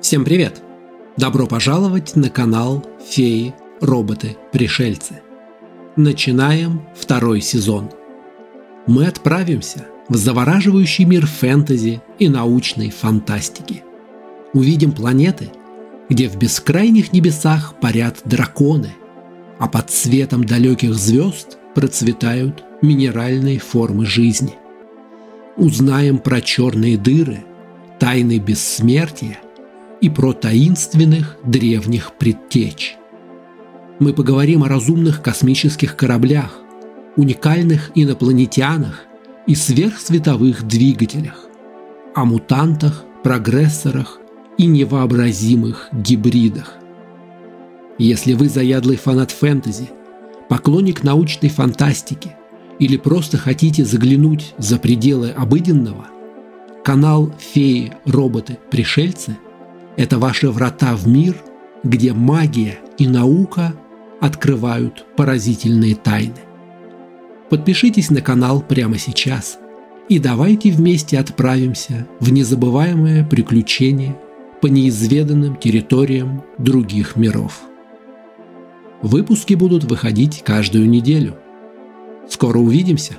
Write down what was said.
Всем привет! Добро пожаловать на канал «Феи, роботы, пришельцы». Начинаем второй сезон. Мы отправимся в завораживающий мир фэнтези и научной фантастики. Увидим планеты, где в бескрайних небесах парят драконы, а под светом далеких звезд процветают минеральные формы жизни. Узнаем про черные дыры, тайны бессмертия и про таинственных древних предтеч. Мы поговорим о разумных космических кораблях, уникальных инопланетянах и сверхсветовых двигателях, о мутантах, прогрессорах и невообразимых гибридах. Если вы заядлый фанат фэнтези, поклонник научной фантастики или просто хотите заглянуть за пределы обыденного, канал «Феи, роботы, пришельцы» – это ваши врата в мир, где магия и наука открывают поразительные тайны. Подпишитесь на канал прямо сейчас и давайте вместе отправимся в незабываемое приключение по неизведанным территориям других миров. Выпуски будут выходить каждую неделю. Скоро увидимся!